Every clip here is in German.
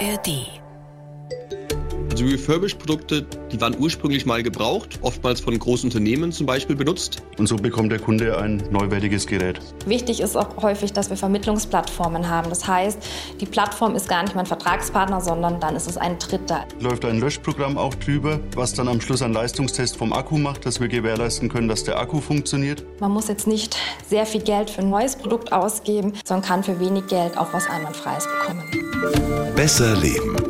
ARD also Refurbished-Produkte, die waren ursprünglich mal gebraucht, oftmals von großen Unternehmen zum Beispiel benutzt. Und so bekommt der Kunde ein neuwertiges Gerät. Wichtig ist auch häufig, dass wir Vermittlungsplattformen haben. Das heißt, die Plattform ist gar nicht mein Vertragspartner, sondern dann ist es ein Dritter. Läuft ein Löschprogramm auch drüber, was dann am Schluss einen Leistungstest vom Akku macht, dass wir gewährleisten können, dass der Akku funktioniert. Man muss jetzt nicht sehr viel Geld für ein neues Produkt ausgeben, sondern kann für wenig Geld auch was Einwandfreies bekommen. Besser leben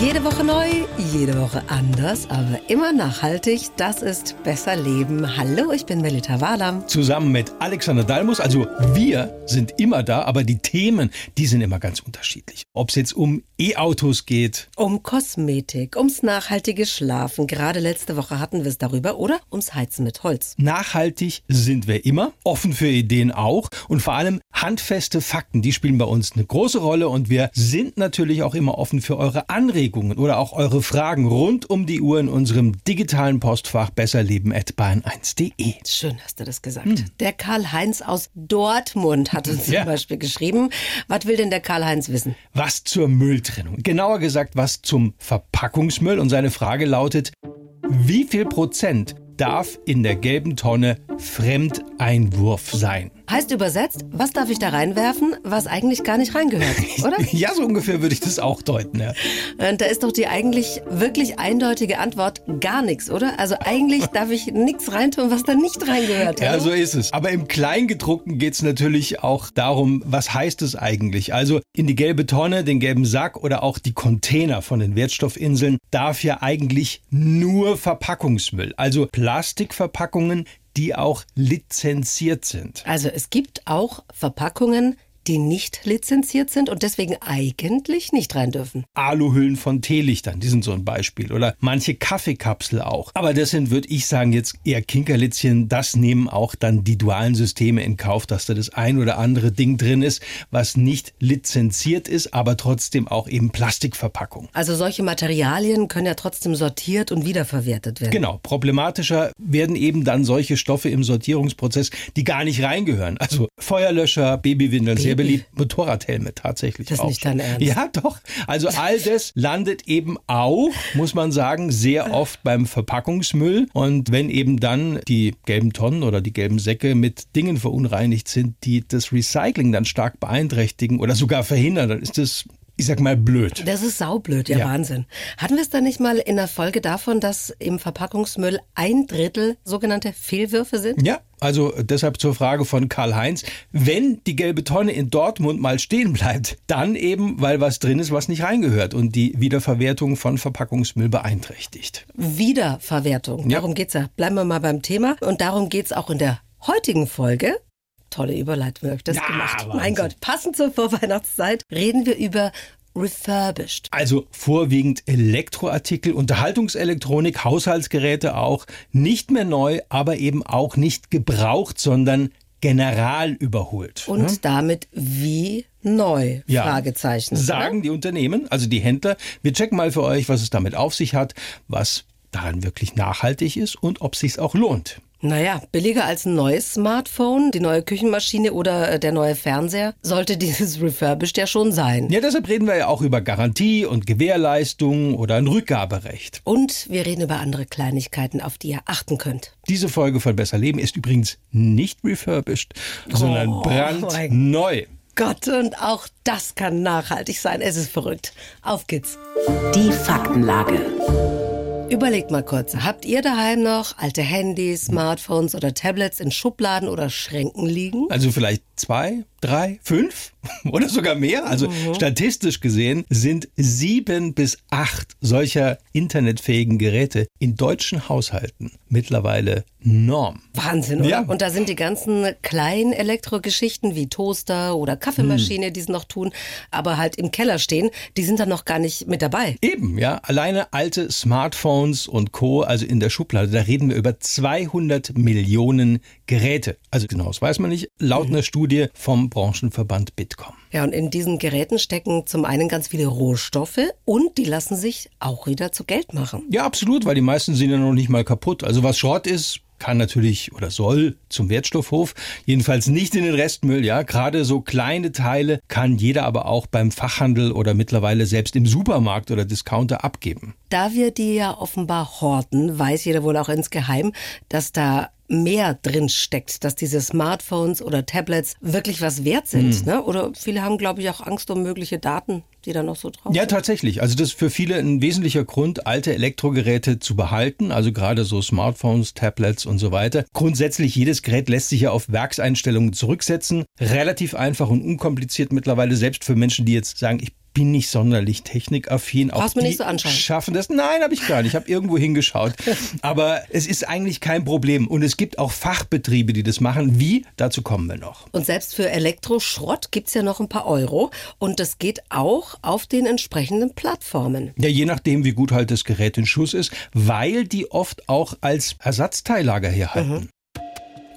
Jede Woche neu, jede Woche anders, aber immer nachhaltig. Das ist Besser Leben. Hallo, ich bin Melita Walam. Zusammen mit Alexander Dalmus. Also wir sind immer da, aber die Themen, die sind immer ganz unterschiedlich. Ob es jetzt um E-Autos geht. Um Kosmetik, ums nachhaltige Schlafen. Gerade letzte Woche hatten wir es darüber. Oder ums Heizen mit Holz. Nachhaltig sind wir immer, offen für Ideen auch. Und vor allem handfeste Fakten, die spielen bei uns eine große Rolle. Und wir sind natürlich auch immer offen für eure Anregungen Anregungen oder auch eure Fragen rund um die Uhr in unserem digitalen Postfach besserleben.bayern1.de. Schön hast du das gesagt. Hm. Der Karl-Heinz aus Dortmund hat uns ja. zum Beispiel geschrieben. Was will denn der Karl-Heinz wissen? Was zur Mülltrennung. Genauer gesagt, was zum Verpackungsmüll. Und seine Frage lautet, wie viel Prozent darf in der gelben Tonne Fremdeinwurf sein? Heißt übersetzt, was darf ich da reinwerfen, was eigentlich gar nicht reingehört, oder? ja, so ungefähr würde ich das auch deuten, ja. Und da ist doch die eigentlich wirklich eindeutige Antwort gar nichts, oder? Also eigentlich darf ich nichts reintun, was da nicht reingehört. Ja, so ist es. Aber im Kleingedruckten geht es natürlich auch darum, was heißt es eigentlich? Also in die gelbe Tonne, den gelben Sack oder auch die Container von den Wertstoffinseln darf ja eigentlich nur Verpackungsmüll, also Plastikverpackungen, die auch lizenziert sind. Also es gibt auch Verpackungen, die nicht lizenziert sind und deswegen eigentlich nicht rein dürfen. Aluhüllen von Teelichtern, die sind so ein Beispiel. Oder manche Kaffeekapsel auch. Aber das sind, würde ich sagen, jetzt eher Kinkerlitzchen. Das nehmen auch dann die dualen Systeme in Kauf, dass da das ein oder andere Ding drin ist, was nicht lizenziert ist, aber trotzdem auch eben Plastikverpackung. Also solche Materialien können ja trotzdem sortiert und wiederverwertet werden. Genau. Problematischer werden eben dann solche Stoffe im Sortierungsprozess, die gar nicht reingehören. Also Feuerlöscher, Babywindeln, Baby sehr beliebt. Motorradhelme tatsächlich. Das ist nicht dein Ernst. Ja, doch. Also all das landet eben auch, muss man sagen, sehr oft beim Verpackungsmüll. Und wenn eben dann die gelben Tonnen oder die gelben Säcke mit Dingen verunreinigt sind, die das Recycling dann stark beeinträchtigen oder sogar verhindern, dann ist das ich sag mal, blöd. Das ist saublöd, ja, ja. Wahnsinn. Hatten wir es da nicht mal in der Folge davon, dass im Verpackungsmüll ein Drittel sogenannte Fehlwürfe sind? Ja, also deshalb zur Frage von Karl-Heinz. Wenn die gelbe Tonne in Dortmund mal stehen bleibt, dann eben, weil was drin ist, was nicht reingehört und die Wiederverwertung von Verpackungsmüll beeinträchtigt. Wiederverwertung, darum ja. geht's ja. Bleiben wir mal beim Thema. Und darum geht's auch in der heutigen Folge. Tolle Überleitung, habe ich das ja, gemacht. Wahnsinn. Mein Gott, passend zur Vorweihnachtszeit reden wir über refurbished. Also vorwiegend Elektroartikel, Unterhaltungselektronik, Haushaltsgeräte auch. Nicht mehr neu, aber eben auch nicht gebraucht, sondern general überholt. Und hm? damit wie neu? Ja. Fragezeichen. Sagen oder? die Unternehmen, also die Händler. Wir checken mal für euch, was es damit auf sich hat, was daran wirklich nachhaltig ist und ob es sich auch lohnt. Naja, billiger als ein neues Smartphone, die neue Küchenmaschine oder äh, der neue Fernseher sollte dieses Refurbished ja schon sein. Ja, deshalb reden wir ja auch über Garantie und Gewährleistung oder ein Rückgaberecht. Und wir reden über andere Kleinigkeiten, auf die ihr achten könnt. Diese Folge von Besser Leben ist übrigens nicht refurbished, oh, sondern brandneu. Gott, und auch das kann nachhaltig sein. Es ist verrückt. Auf geht's. Die Faktenlage. Überlegt mal kurz, habt ihr daheim noch alte Handys, Smartphones oder Tablets in Schubladen oder Schränken liegen? Also vielleicht zwei, drei, fünf oder sogar mehr. Also mhm. statistisch gesehen sind sieben bis acht solcher internetfähigen Geräte in deutschen Haushalten mittlerweile Norm. Wahnsinn, oder? Ja. Und da sind die ganzen kleinen Elektrogeschichten wie Toaster oder Kaffeemaschine, hm. die es noch tun, aber halt im Keller stehen, die sind dann noch gar nicht mit dabei. Eben, ja. Alleine alte Smartphones und Co., also in der Schublade, da reden wir über 200 Millionen Geräte. Also genau, das weiß man nicht. Laut mhm. einer Studie Studie vom Branchenverband Bitkom. Ja, und in diesen Geräten stecken zum einen ganz viele Rohstoffe und die lassen sich auch wieder zu Geld machen. Ja, absolut, weil die meisten sind ja noch nicht mal kaputt. Also was Schrott ist, kann natürlich oder soll zum Wertstoffhof, jedenfalls nicht in den Restmüll, ja. Gerade so kleine Teile kann jeder aber auch beim Fachhandel oder mittlerweile selbst im Supermarkt oder Discounter abgeben. Da wir die ja offenbar horten, weiß jeder wohl auch insgeheim, dass da mehr drin steckt, dass diese Smartphones oder Tablets wirklich was wert sind. Hm. Ne? Oder viele haben, glaube ich, auch Angst um mögliche Daten, die da noch so drauf Ja, sind. tatsächlich. Also das ist für viele ein wesentlicher Grund, alte Elektrogeräte zu behalten, also gerade so Smartphones, Tablets und so weiter. Grundsätzlich, jedes Gerät lässt sich ja auf Werkseinstellungen zurücksetzen. Relativ einfach und unkompliziert mittlerweile, selbst für Menschen, die jetzt sagen, ich bin nicht sonderlich technikaffin. Auch mir nicht so anschauen. Schaffen das? Nein, habe ich gar nicht. Ich habe irgendwo hingeschaut. Aber es ist eigentlich kein Problem. Und es gibt auch Fachbetriebe, die das machen. Wie? Dazu kommen wir noch. Und selbst für Elektroschrott gibt es ja noch ein paar Euro. Und das geht auch auf den entsprechenden Plattformen. Ja, je nachdem, wie gut halt das Gerät in Schuss ist, weil die oft auch als Ersatzteillager herhalten. Mhm.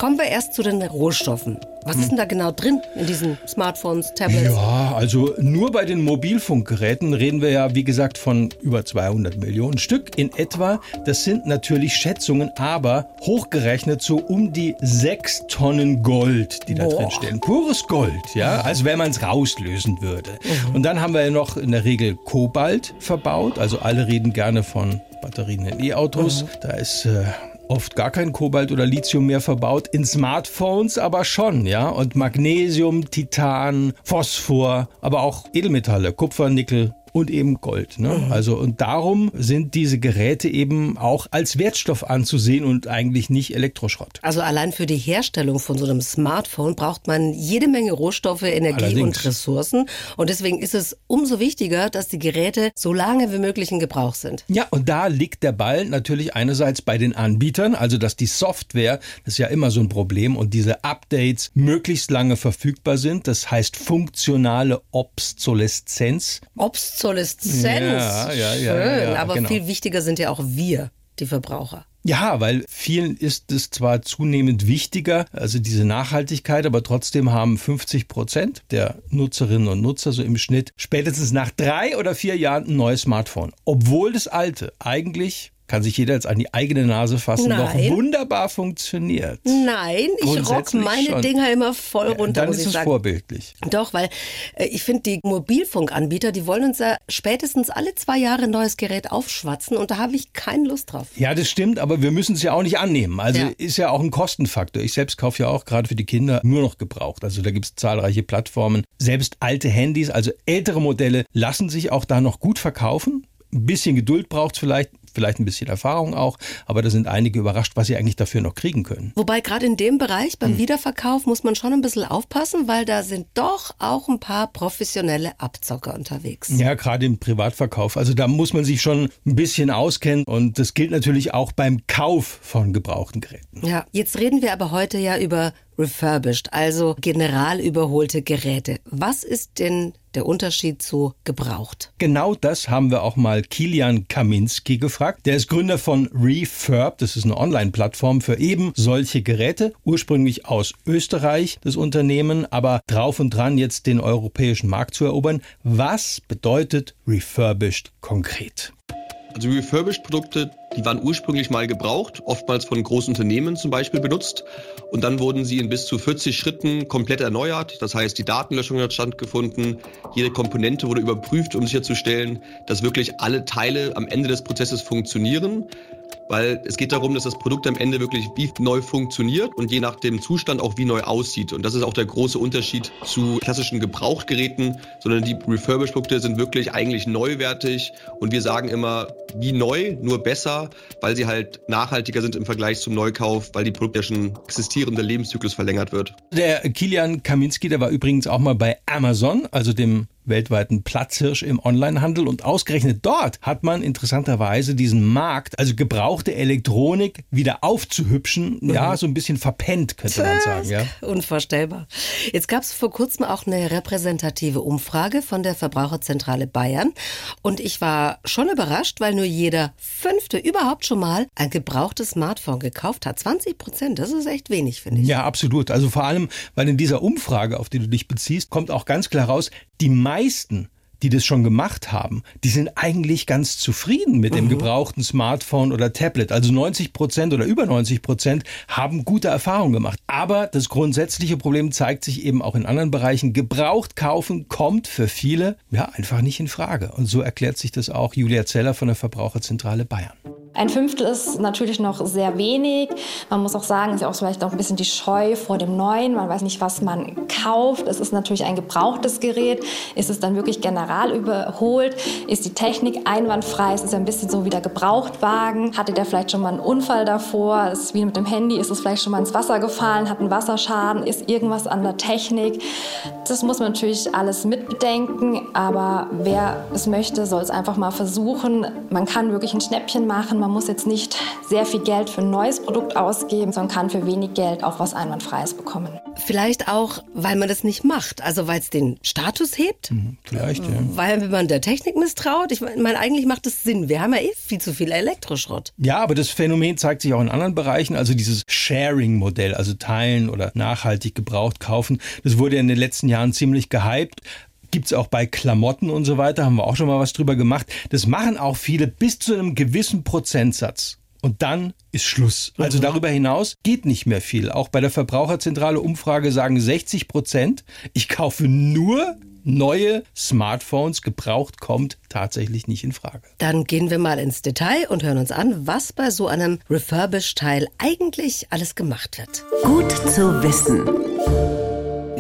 Kommen wir erst zu den Rohstoffen. Was ist denn da genau drin in diesen Smartphones, Tablets? Ja, also nur bei den Mobilfunkgeräten reden wir ja, wie gesagt, von über 200 Millionen Stück in etwa. Das sind natürlich Schätzungen, aber hochgerechnet so um die 6 Tonnen Gold, die da Boah. drin stehen. Pures Gold, ja, als wenn man es rauslösen würde. Mhm. Und dann haben wir ja noch in der Regel Kobalt verbaut. Also alle reden gerne von Batterien in E-Autos. Mhm. Da ist äh, oft gar kein Kobalt oder Lithium mehr verbaut, in Smartphones aber schon, ja. Und Magnesium, Titan, Phosphor, aber auch Edelmetalle, Kupfer, Nickel, und eben Gold. Ne? Mhm. Also und darum sind diese Geräte eben auch als Wertstoff anzusehen und eigentlich nicht Elektroschrott. Also allein für die Herstellung von so einem Smartphone braucht man jede Menge Rohstoffe, Energie Allerdings. und Ressourcen. Und deswegen ist es umso wichtiger, dass die Geräte so lange wie möglich in Gebrauch sind. Ja, und da liegt der Ball natürlich einerseits bei den Anbietern, also dass die Software, das ist ja immer so ein Problem, und diese Updates möglichst lange verfügbar sind. Das heißt funktionale Obsoleszenz. Obsoleszenz Obsoleszenz. Ja, ja, ja, Schön, aber genau. viel wichtiger sind ja auch wir, die Verbraucher. Ja, weil vielen ist es zwar zunehmend wichtiger, also diese Nachhaltigkeit, aber trotzdem haben 50 Prozent der Nutzerinnen und Nutzer so im Schnitt spätestens nach drei oder vier Jahren ein neues Smartphone. Obwohl das alte eigentlich kann sich jeder jetzt an die eigene Nase fassen, Nein. noch wunderbar funktioniert. Nein, ich rock meine schon. Dinger immer voll runter. Ja, dann ist es sagen. vorbildlich. Doch, weil äh, ich finde, die Mobilfunkanbieter, die wollen uns ja spätestens alle zwei Jahre ein neues Gerät aufschwatzen und da habe ich keine Lust drauf. Ja, das stimmt, aber wir müssen es ja auch nicht annehmen. Also ja. ist ja auch ein Kostenfaktor. Ich selbst kaufe ja auch gerade für die Kinder nur noch gebraucht. Also da gibt es zahlreiche Plattformen. Selbst alte Handys, also ältere Modelle, lassen sich auch da noch gut verkaufen. Ein bisschen Geduld braucht es vielleicht, vielleicht ein bisschen Erfahrung auch, aber da sind einige überrascht, was sie eigentlich dafür noch kriegen können. Wobei gerade in dem Bereich beim hm. Wiederverkauf muss man schon ein bisschen aufpassen, weil da sind doch auch ein paar professionelle Abzocker unterwegs. Ja, gerade im Privatverkauf. Also da muss man sich schon ein bisschen auskennen und das gilt natürlich auch beim Kauf von gebrauchten Geräten. Ja, jetzt reden wir aber heute ja über refurbished, also general überholte Geräte. Was ist denn der Unterschied zu gebraucht? Genau das haben wir auch mal Kilian Kaminski gefragt. Der ist Gründer von Refurb. Das ist eine Online-Plattform für eben solche Geräte. Ursprünglich aus Österreich, das Unternehmen, aber drauf und dran, jetzt den europäischen Markt zu erobern. Was bedeutet refurbished konkret? Also Refurbished-Produkte, die waren ursprünglich mal gebraucht, oftmals von großen Unternehmen zum Beispiel benutzt. Und dann wurden sie in bis zu 40 Schritten komplett erneuert. Das heißt, die Datenlöschung hat stattgefunden, jede Komponente wurde überprüft, um sicherzustellen, dass wirklich alle Teile am Ende des Prozesses funktionieren weil es geht darum, dass das Produkt am Ende wirklich wie neu funktioniert und je nach dem Zustand auch wie neu aussieht. Und das ist auch der große Unterschied zu klassischen Gebrauchtgeräten, sondern die Refurbished-Produkte sind wirklich eigentlich neuwertig und wir sagen immer, wie neu, nur besser, weil sie halt nachhaltiger sind im Vergleich zum Neukauf, weil die Produkte ja schon existierende Lebenszyklus verlängert wird. Der Kilian Kaminski, der war übrigens auch mal bei Amazon, also dem weltweiten Platzhirsch im Onlinehandel und ausgerechnet dort hat man interessanterweise diesen Markt, also gebrauchte Elektronik wieder aufzuhübschen, mhm. ja, so ein bisschen verpennt, könnte man sagen. Ja. Unvorstellbar. Jetzt gab es vor kurzem auch eine repräsentative Umfrage von der Verbraucherzentrale Bayern und ich war schon überrascht, weil nur jeder Fünfte überhaupt schon mal ein gebrauchtes Smartphone gekauft hat. 20 Prozent, das ist echt wenig, finde ich. Ja, absolut. Also vor allem, weil in dieser Umfrage, auf die du dich beziehst, kommt auch ganz klar raus, die meisten die das schon gemacht haben, die sind eigentlich ganz zufrieden mit dem mhm. gebrauchten Smartphone oder Tablet. Also 90 Prozent oder über 90 Prozent haben gute Erfahrungen gemacht. Aber das grundsätzliche Problem zeigt sich eben auch in anderen Bereichen. Gebraucht kaufen kommt für viele ja einfach nicht in Frage. Und so erklärt sich das auch Julia Zeller von der Verbraucherzentrale Bayern. Ein Fünftel ist natürlich noch sehr wenig. Man muss auch sagen, es ist auch vielleicht auch ein bisschen die Scheu vor dem Neuen. Man weiß nicht, was man kauft. Es ist natürlich ein gebrauchtes Gerät. Ist es dann wirklich general überholt? Ist die Technik einwandfrei? Ist es ein bisschen so wie der Gebrauchtwagen? Hatte der vielleicht schon mal einen Unfall davor? Ist wie mit dem Handy? Ist es vielleicht schon mal ins Wasser gefallen? Hat einen Wasserschaden? Ist irgendwas an der Technik? Das muss man natürlich alles mitbedenken. Aber wer es möchte, soll es einfach mal versuchen. Man kann wirklich ein Schnäppchen machen man muss jetzt nicht sehr viel Geld für ein neues Produkt ausgeben, sondern kann für wenig Geld auch was Einwandfreies bekommen. Vielleicht auch, weil man das nicht macht, also weil es den Status hebt. Mhm, vielleicht, ja. Weil man der Technik misstraut. Ich meine, eigentlich macht es Sinn. Wir haben ja eh viel zu viel Elektroschrott. Ja, aber das Phänomen zeigt sich auch in anderen Bereichen. Also dieses Sharing-Modell, also teilen oder nachhaltig gebraucht kaufen, das wurde ja in den letzten Jahren ziemlich gehypt gibt es auch bei Klamotten und so weiter, haben wir auch schon mal was drüber gemacht. Das machen auch viele bis zu einem gewissen Prozentsatz. Und dann ist Schluss. Also mhm. darüber hinaus geht nicht mehr viel. Auch bei der Verbraucherzentrale Umfrage sagen 60 Prozent, ich kaufe nur neue Smartphones. Gebraucht kommt tatsächlich nicht in Frage. Dann gehen wir mal ins Detail und hören uns an, was bei so einem Refurbished-Teil eigentlich alles gemacht wird. Gut zu wissen.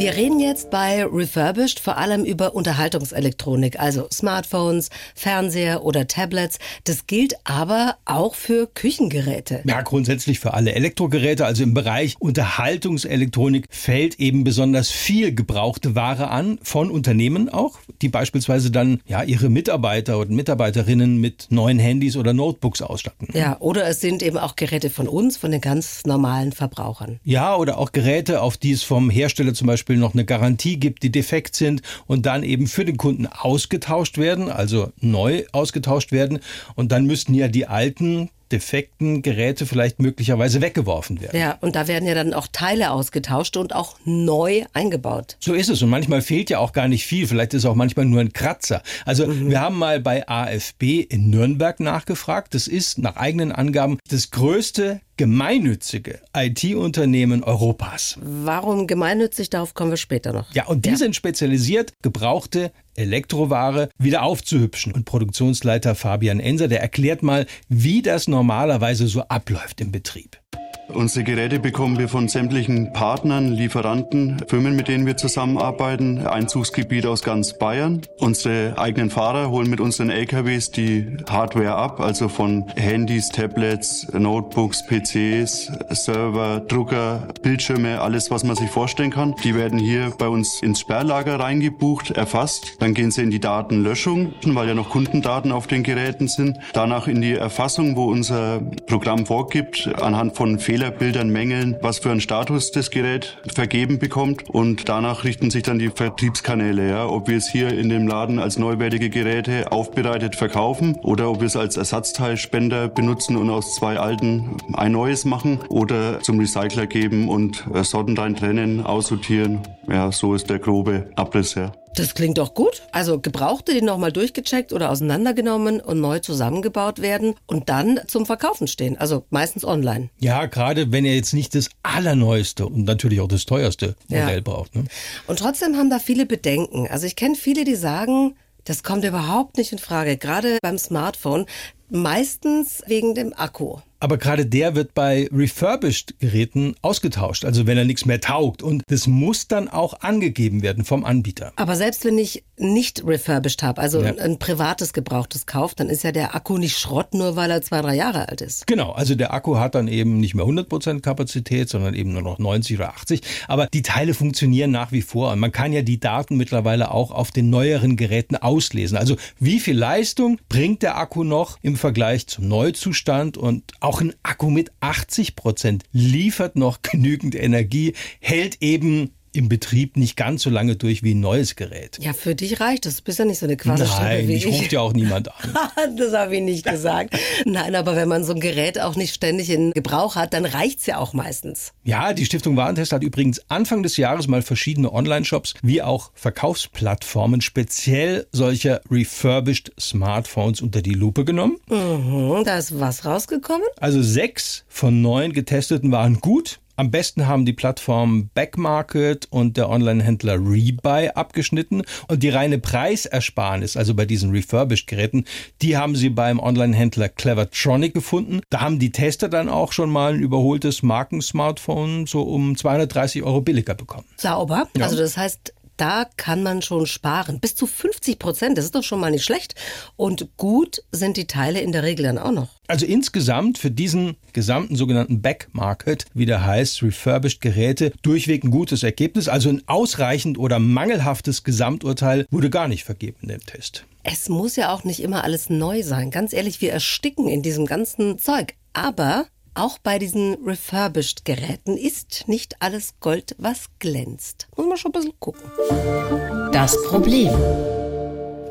Wir reden jetzt bei Refurbished vor allem über Unterhaltungselektronik, also Smartphones, Fernseher oder Tablets. Das gilt aber auch für Küchengeräte. Ja, grundsätzlich für alle Elektrogeräte. Also im Bereich Unterhaltungselektronik fällt eben besonders viel gebrauchte Ware an, von Unternehmen auch, die beispielsweise dann ja ihre Mitarbeiter und Mitarbeiterinnen mit neuen Handys oder Notebooks ausstatten. Ja, oder es sind eben auch Geräte von uns, von den ganz normalen Verbrauchern. Ja, oder auch Geräte, auf die es vom Hersteller zum Beispiel Beispiel noch eine Garantie gibt, die defekt sind und dann eben für den Kunden ausgetauscht werden, also neu ausgetauscht werden. Und dann müssten ja die alten defekten Geräte vielleicht möglicherweise weggeworfen werden. Ja, und da werden ja dann auch Teile ausgetauscht und auch neu eingebaut. So ist es. Und manchmal fehlt ja auch gar nicht viel. Vielleicht ist auch manchmal nur ein Kratzer. Also mhm. wir haben mal bei AFB in Nürnberg nachgefragt. Das ist nach eigenen Angaben das größte gemeinnützige IT-Unternehmen Europas. Warum gemeinnützig? Darauf kommen wir später noch. Ja, und die ja. sind spezialisiert, gebrauchte Elektroware wieder aufzuhübschen. Und Produktionsleiter Fabian Enser, der erklärt mal, wie das normalerweise so abläuft im Betrieb. Unsere Geräte bekommen wir von sämtlichen Partnern, Lieferanten, Firmen, mit denen wir zusammenarbeiten, Einzugsgebiet aus ganz Bayern. Unsere eigenen Fahrer holen mit unseren LKWs die Hardware ab, also von Handys, Tablets, Notebooks, PCs, Server, Drucker, Bildschirme, alles, was man sich vorstellen kann. Die werden hier bei uns ins Sperrlager reingebucht, erfasst. Dann gehen sie in die Datenlöschung, weil ja noch Kundendaten auf den Geräten sind. Danach in die Erfassung, wo unser Programm vorgibt, anhand von Fehlern Fehlerbildern, Mängeln, was für einen Status das Gerät vergeben bekommt. Und danach richten sich dann die Vertriebskanäle, ja, ob wir es hier in dem Laden als neuwertige Geräte aufbereitet verkaufen oder ob wir es als Ersatzteilspender benutzen und aus zwei alten ein neues machen oder zum Recycler geben und Sorten rein trennen, aussortieren. Ja, so ist der grobe Abriss, ja. Das klingt doch gut. Also gebrauchte, die nochmal durchgecheckt oder auseinandergenommen und neu zusammengebaut werden und dann zum Verkaufen stehen. Also meistens online. Ja, gerade wenn ihr jetzt nicht das allerneueste und natürlich auch das teuerste Modell ja. braucht. Ne? Und trotzdem haben da viele Bedenken. Also ich kenne viele, die sagen, das kommt überhaupt nicht in Frage. Gerade beim Smartphone. Meistens wegen dem Akku. Aber gerade der wird bei refurbished Geräten ausgetauscht, also wenn er nichts mehr taugt. Und das muss dann auch angegeben werden vom Anbieter. Aber selbst wenn ich nicht refurbished habe, also ja. ein privates gebrauchtes kauft, dann ist ja der Akku nicht Schrott, nur weil er zwei, drei Jahre alt ist. Genau, also der Akku hat dann eben nicht mehr 100% Kapazität, sondern eben nur noch 90 oder 80. Aber die Teile funktionieren nach wie vor. Und man kann ja die Daten mittlerweile auch auf den neueren Geräten auslesen. Also wie viel Leistung bringt der Akku noch im Vergleich zum Neuzustand? Und auch ein Akku mit 80% liefert noch genügend Energie, hält eben im Betrieb nicht ganz so lange durch wie ein neues Gerät. Ja, für dich reicht das. Du bist ja nicht so eine Quasselstrippe Nein, ich. Ruft ja auch niemand an. das habe ich nicht gesagt. Nein, aber wenn man so ein Gerät auch nicht ständig in Gebrauch hat, dann reicht's ja auch meistens. Ja, die Stiftung Warentest hat übrigens Anfang des Jahres mal verschiedene Online-Shops wie auch Verkaufsplattformen speziell solcher refurbished Smartphones unter die Lupe genommen. Mhm, da ist was rausgekommen? Also sechs von neun getesteten waren gut. Am besten haben die Plattformen Backmarket und der Online-Händler Rebuy abgeschnitten und die reine Preisersparnis, also bei diesen Refurbished-Geräten, die haben sie beim Online-Händler Clevertronic gefunden. Da haben die Tester dann auch schon mal ein überholtes Markensmartphone so um 230 Euro billiger bekommen. Sauber. Ja. Also das heißt, da kann man schon sparen. Bis zu 50 Prozent, das ist doch schon mal nicht schlecht. Und gut sind die Teile in der Regel dann auch noch. Also insgesamt für diesen gesamten sogenannten Back Market, wie der heißt, refurbished Geräte, durchweg ein gutes Ergebnis. Also ein ausreichend oder mangelhaftes Gesamturteil wurde gar nicht vergeben in dem Test. Es muss ja auch nicht immer alles neu sein. Ganz ehrlich, wir ersticken in diesem ganzen Zeug. Aber auch bei diesen refurbished Geräten ist nicht alles Gold, was glänzt. Muss man schon ein bisschen gucken. Das Problem.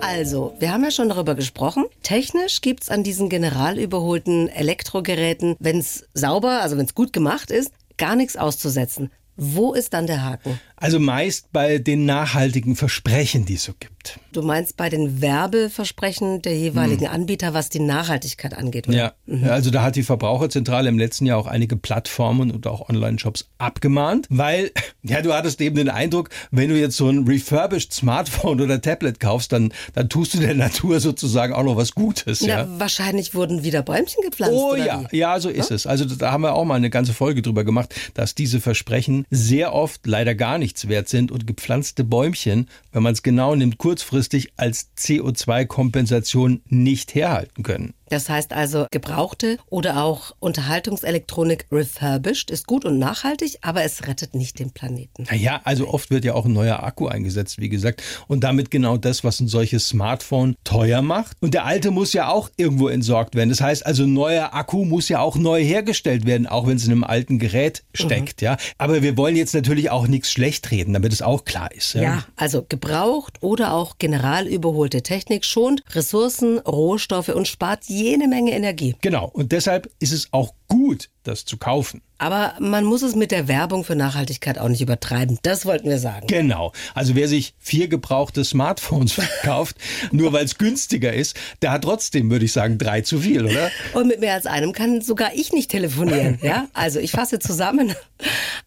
Also, wir haben ja schon darüber gesprochen. Technisch gibt es an diesen general überholten Elektrogeräten, wenn es sauber, also wenn es gut gemacht ist, gar nichts auszusetzen. Wo ist dann der Haken? Also meist bei den nachhaltigen Versprechen, die es so gibt. Du meinst bei den Werbeversprechen der jeweiligen hm. Anbieter, was die Nachhaltigkeit angeht, oder? Ja. Mhm. also da hat die Verbraucherzentrale im letzten Jahr auch einige Plattformen und auch Online-Shops abgemahnt, weil, ja, du hattest eben den Eindruck, wenn du jetzt so ein refurbished Smartphone oder Tablet kaufst, dann, dann tust du der Natur sozusagen auch noch was Gutes. Ja, ja? wahrscheinlich wurden wieder Bäumchen gepflanzt. Oh ja, wie? ja, so ist ja? es. Also da haben wir auch mal eine ganze Folge drüber gemacht, dass diese Versprechen sehr oft leider gar nicht nichts wert sind und gepflanzte Bäumchen, wenn man es genau nimmt, kurzfristig als CO2-Kompensation nicht herhalten können. Das heißt also, gebrauchte oder auch Unterhaltungselektronik refurbished ist gut und nachhaltig, aber es rettet nicht den Planeten. Naja, also oft wird ja auch ein neuer Akku eingesetzt, wie gesagt. Und damit genau das, was ein solches Smartphone teuer macht. Und der alte muss ja auch irgendwo entsorgt werden. Das heißt also, neuer Akku muss ja auch neu hergestellt werden, auch wenn es in einem alten Gerät steckt, mhm. ja. Aber wir wollen jetzt natürlich auch nichts schlecht reden, damit es auch klar ist. Ja? ja, also gebraucht oder auch general überholte Technik schont Ressourcen, Rohstoffe und spart jene Menge Energie. Genau. Und deshalb ist es auch gut, das zu kaufen. Aber man muss es mit der Werbung für Nachhaltigkeit auch nicht übertreiben. Das wollten wir sagen. Genau. Also wer sich vier gebrauchte Smartphones verkauft, nur weil es günstiger ist, der hat trotzdem, würde ich sagen, drei zu viel, oder? Und mit mehr als einem kann sogar ich nicht telefonieren. Ja? Also ich fasse zusammen.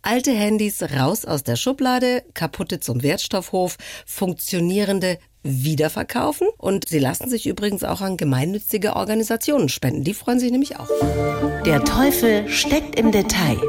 Alte Handys raus aus der Schublade, kaputte zum Wertstoffhof, funktionierende wiederverkaufen und sie lassen sich übrigens auch an gemeinnützige Organisationen spenden. Die freuen sich nämlich auch. Der Teufel steckt im Detail.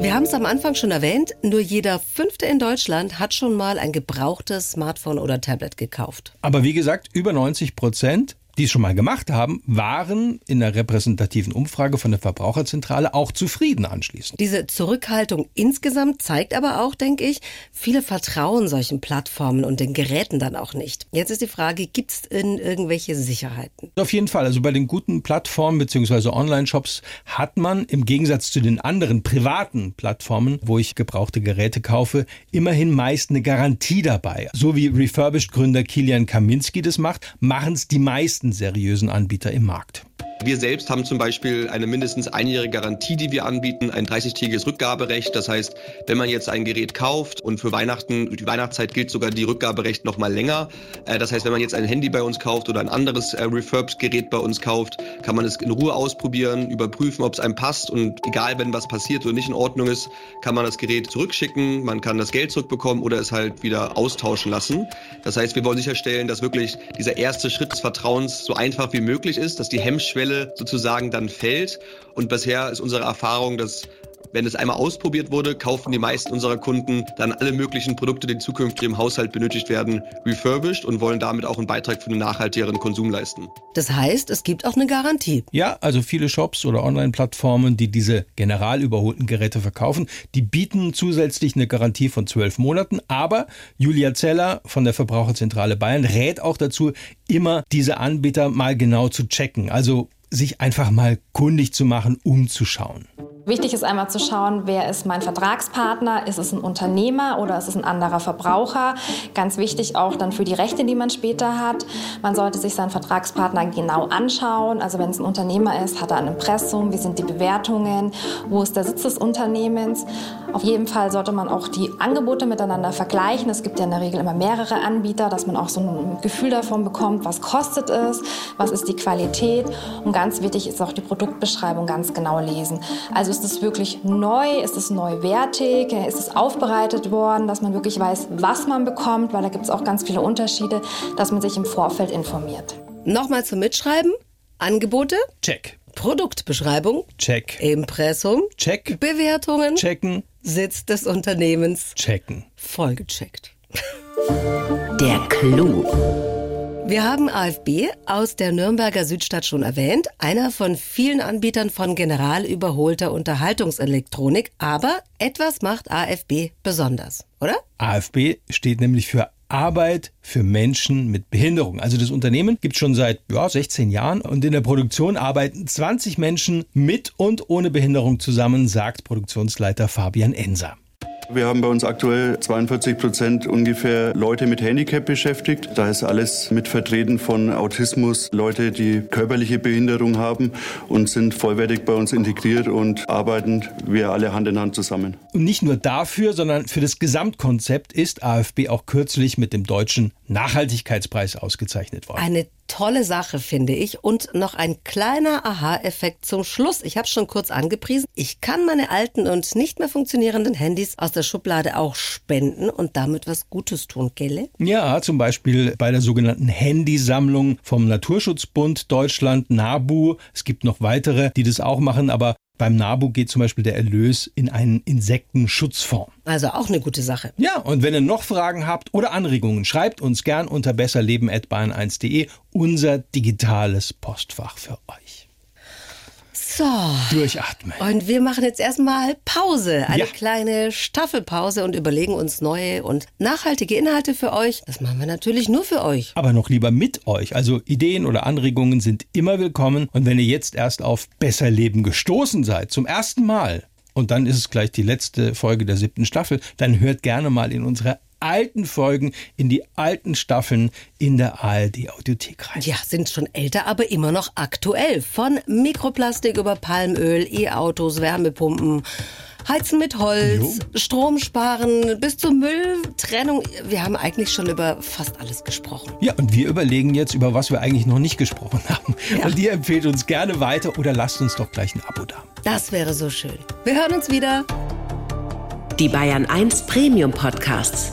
Wir haben es am Anfang schon erwähnt, nur jeder Fünfte in Deutschland hat schon mal ein gebrauchtes Smartphone oder Tablet gekauft. Aber wie gesagt, über 90 Prozent die es schon mal gemacht haben, waren in der repräsentativen Umfrage von der Verbraucherzentrale auch zufrieden anschließend. Diese Zurückhaltung insgesamt zeigt aber auch, denke ich, viele vertrauen solchen Plattformen und den Geräten dann auch nicht. Jetzt ist die Frage, gibt es irgendwelche Sicherheiten? Auf jeden Fall. Also bei den guten Plattformen bzw. Online-Shops hat man im Gegensatz zu den anderen privaten Plattformen, wo ich gebrauchte Geräte kaufe, immerhin meist eine Garantie dabei. So wie Refurbished-Gründer Kilian Kaminski das macht, machen es die meisten seriösen Anbieter im Markt. Wir selbst haben zum Beispiel eine mindestens einjährige Garantie, die wir anbieten, ein 30-tägiges Rückgaberecht. Das heißt, wenn man jetzt ein Gerät kauft und für Weihnachten, die Weihnachtszeit gilt sogar die Rückgaberecht noch mal länger. Äh, das heißt, wenn man jetzt ein Handy bei uns kauft oder ein anderes äh, Refurbed-Gerät bei uns kauft, kann man es in Ruhe ausprobieren, überprüfen, ob es einem passt und egal, wenn was passiert oder nicht in Ordnung ist, kann man das Gerät zurückschicken, man kann das Geld zurückbekommen oder es halt wieder austauschen lassen. Das heißt, wir wollen sicherstellen, dass wirklich dieser erste Schritt des Vertrauens so einfach wie möglich ist, dass die Hemmschwelle Schwelle sozusagen dann fällt. Und bisher ist unsere Erfahrung, dass wenn es einmal ausprobiert wurde, kaufen die meisten unserer Kunden dann alle möglichen Produkte, die zukünftig im Haushalt benötigt werden, refurbished und wollen damit auch einen Beitrag für einen nachhaltigeren Konsum leisten. Das heißt, es gibt auch eine Garantie. Ja, also viele Shops oder Online-Plattformen, die diese general überholten Geräte verkaufen, die bieten zusätzlich eine Garantie von zwölf Monaten. Aber Julia Zeller von der Verbraucherzentrale Bayern rät auch dazu, immer diese Anbieter mal genau zu checken. Also sich einfach mal kundig zu machen, umzuschauen. Wichtig ist einmal zu schauen, wer ist mein Vertragspartner, ist es ein Unternehmer oder ist es ein anderer Verbraucher. Ganz wichtig auch dann für die Rechte, die man später hat. Man sollte sich seinen Vertragspartner genau anschauen. Also wenn es ein Unternehmer ist, hat er ein Impressum, wie sind die Bewertungen, wo ist der Sitz des Unternehmens. Auf jeden Fall sollte man auch die Angebote miteinander vergleichen. Es gibt ja in der Regel immer mehrere Anbieter, dass man auch so ein Gefühl davon bekommt, was kostet es, was ist die Qualität. Und ganz wichtig ist auch die Produktbeschreibung ganz genau lesen. Also ist es wirklich neu? Ist es neuwertig? Ist es aufbereitet worden, dass man wirklich weiß, was man bekommt? Weil da gibt es auch ganz viele Unterschiede, dass man sich im Vorfeld informiert. Nochmal zum Mitschreiben. Angebote? Check. Produktbeschreibung? Check. Impressum? Check. Bewertungen? Checken. Sitz des Unternehmens? Checken. Vollgecheckt. Der Clou. Wir haben AFB aus der Nürnberger Südstadt schon erwähnt, einer von vielen Anbietern von general überholter Unterhaltungselektronik, aber etwas macht AFB besonders, oder? AFB steht nämlich für Arbeit für Menschen mit Behinderung. Also das Unternehmen gibt es schon seit ja, 16 Jahren und in der Produktion arbeiten 20 Menschen mit und ohne Behinderung zusammen, sagt Produktionsleiter Fabian Enser. Wir haben bei uns aktuell 42 Prozent ungefähr Leute mit Handicap beschäftigt. Da ist alles mit vertreten von Autismus, Leute, die körperliche Behinderung haben und sind vollwertig bei uns integriert und arbeiten wir alle Hand in Hand zusammen. Und nicht nur dafür, sondern für das Gesamtkonzept ist AFB auch kürzlich mit dem deutschen Nachhaltigkeitspreis ausgezeichnet worden. Eine tolle Sache, finde ich. Und noch ein kleiner Aha-Effekt zum Schluss. Ich habe schon kurz angepriesen. Ich kann meine alten und nicht mehr funktionierenden Handys aus der Schublade auch spenden und damit was Gutes tun, Gelle? Ja, zum Beispiel bei der sogenannten Handysammlung vom Naturschutzbund Deutschland, NABU. Es gibt noch weitere, die das auch machen, aber beim NABU geht zum Beispiel der Erlös in einen Insektenschutzfonds. Also auch eine gute Sache. Ja, und wenn ihr noch Fragen habt oder Anregungen, schreibt uns gern unter besserleben.bahn1.de unser digitales Postfach für euch. So. Durchatmen. Und wir machen jetzt erstmal Pause. Eine Ja. kleine Staffelpause und überlegen uns neue und nachhaltige Inhalte für euch. Das machen wir natürlich nur für euch. Aber noch lieber mit euch. Also Ideen oder Anregungen sind immer willkommen. Und wenn ihr jetzt erst auf Besser Leben gestoßen seid, zum ersten Mal, und dann ist es gleich die letzte Folge der siebten Staffel, dann hört gerne mal in unsere alten Folgen, in die alten Staffeln in der ARD Audiothek rein. Ja, sind schon älter, aber immer noch aktuell. Von Mikroplastik über Palmöl, E-Autos, Wärmepumpen. Heizen mit Holz, Strom sparen, bis zur Mülltrennung. Wir haben eigentlich schon über fast alles gesprochen. Ja, und wir überlegen jetzt, über was wir eigentlich noch nicht gesprochen haben. Und ihr empfehlt uns gerne weiter oder lasst uns doch gleich ein Abo da. Das wäre so schön. Wir hören uns wieder. Die Bayern 1 Premium Podcasts.